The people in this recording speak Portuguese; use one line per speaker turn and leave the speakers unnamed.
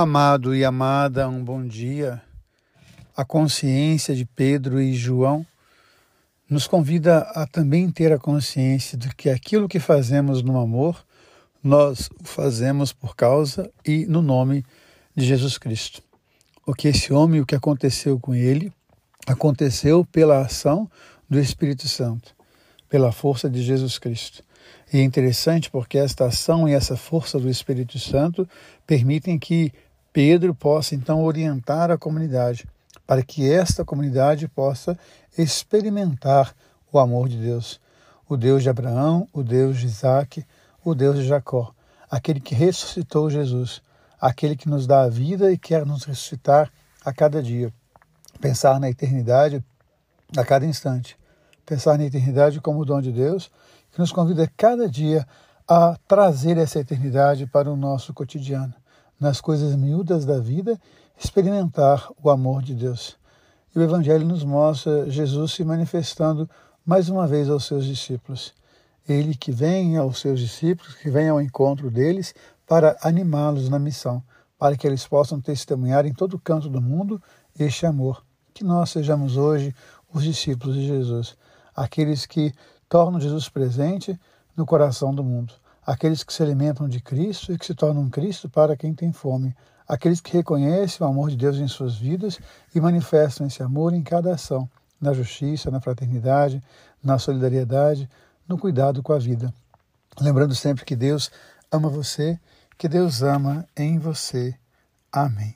Amado e amada, um bom dia. A consciência de Pedro e João nos convida a também ter a consciência de que aquilo que fazemos no amor, nós o fazemos por causa e no nome de Jesus Cristo. O que esse homem, o que aconteceu com ele, aconteceu pela ação do Espírito Santo, pela força de Jesus Cristo. E é interessante porque esta ação e essa força do Espírito Santo permitem que Pedro possa então orientar a comunidade para que esta comunidade possa experimentar o amor de Deus, o Deus de Abraão, o Deus de Isaac, o Deus de Jacó, aquele que ressuscitou Jesus, aquele que nos dá a vida e quer nos ressuscitar a cada dia. Pensar na eternidade a cada instante. Pensar na eternidade como o dom de Deus que nos convida cada dia a trazer essa eternidade para o nosso cotidiano, nas coisas miúdas da vida, experimentar o amor de Deus. E o Evangelho nos mostra Jesus se manifestando mais uma vez aos seus discípulos. Ele que vem aos seus discípulos, que vem ao encontro deles para animá-los na missão, para que eles possam testemunhar em todo canto do mundo este amor. Que nós sejamos hoje os discípulos de Jesus, aqueles que tornam Jesus presente no coração do mundo. Aqueles que se alimentam de Cristo e que se tornam Cristo para quem tem fome. Aqueles que reconhecem o amor de Deus em suas vidas e manifestam esse amor em cada ação, na justiça, na fraternidade, na solidariedade, no cuidado com a vida. Lembrando sempre que Deus ama você, que Deus ama em você. Amém.